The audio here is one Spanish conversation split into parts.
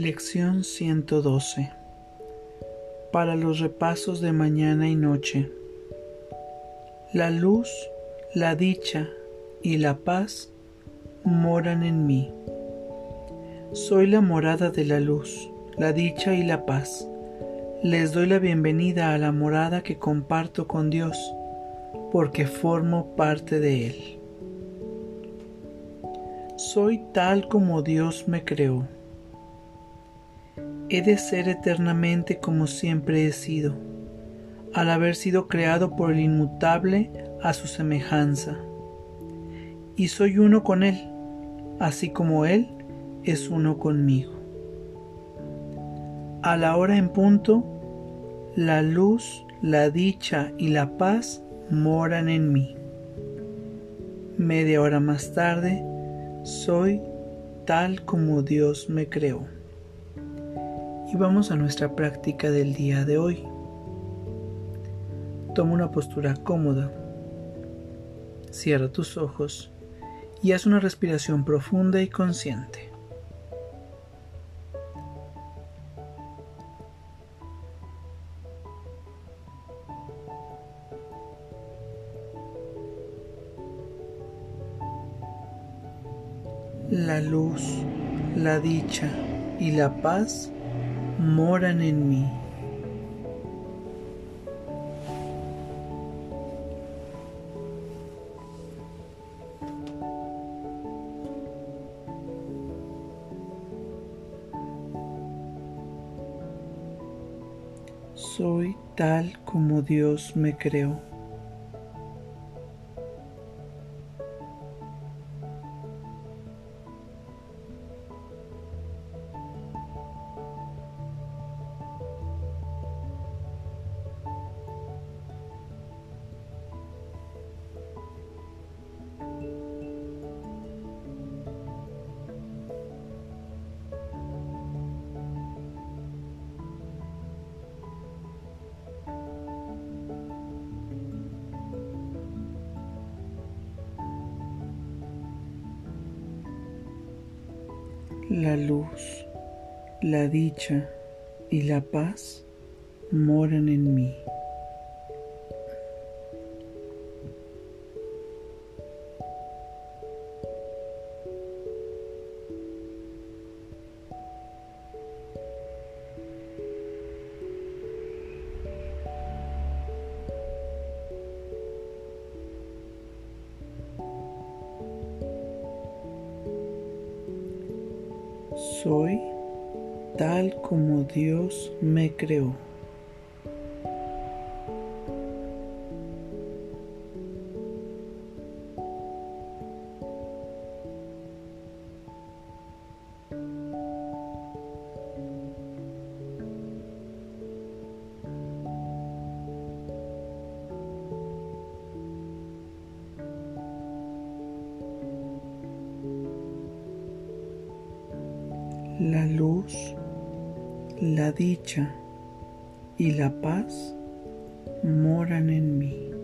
Lección 112 Para los repasos de mañana y noche. La luz, la dicha y la paz moran en mí. Soy la morada de la luz, la dicha y la paz. Les doy la bienvenida a la morada que comparto con Dios, porque formo parte de Él. Soy tal como Dios me creó he de ser eternamente como siempre he sido, al haber sido creado por el inmutable a su semejanza. Y soy uno con Él, así como Él es uno conmigo. A la hora en punto, la luz, la dicha y la paz moran en mí. Media hora más tarde, soy tal como Dios me creó y vamos a nuestra práctica del día de hoy. Toma una postura cómoda, cierra tus ojos y haz una respiración profunda y consciente. La luz, la dicha y la paz moran en mí. Soy tal como Dios me creó. La luz, la dicha y la paz moran en mí. Soy tal como Dios me creó. La luz, la dicha y la paz moran en mí.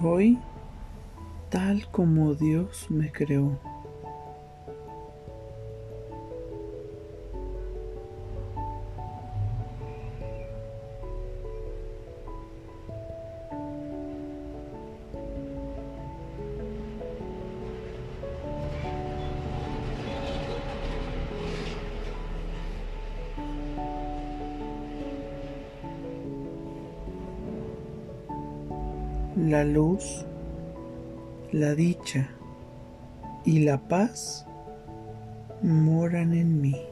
Soy tal como Dios me creó. La luz, la dicha y la paz moran en mí.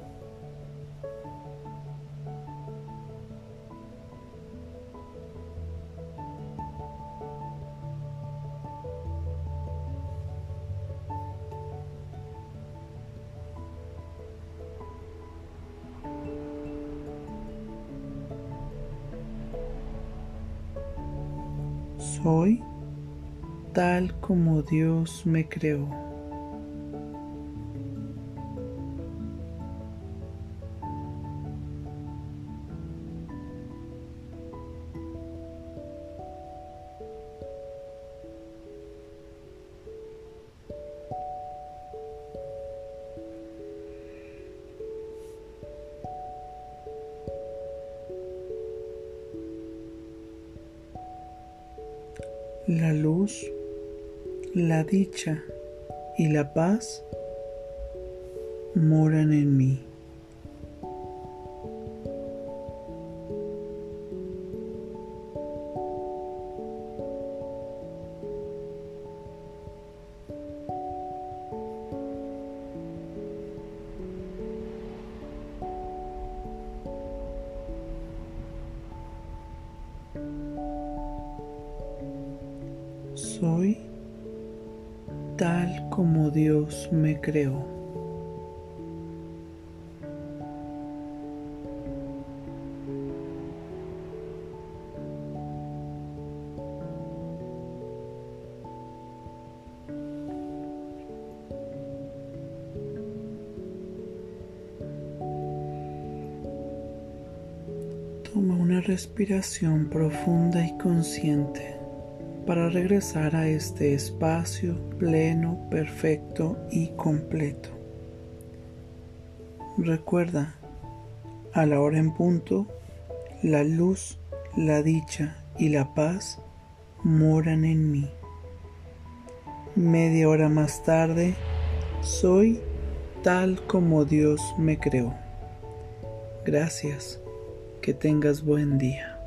Soy tal como Dios me creó. La luz, la dicha y la paz moran en mí. Soy tal como Dios me creó. Toma una respiración profunda y consciente para regresar a este espacio pleno, perfecto y completo. Recuerda, a la hora en punto, la luz, la dicha y la paz moran en mí. Media hora más tarde, soy tal como Dios me creó. Gracias, que tengas buen día.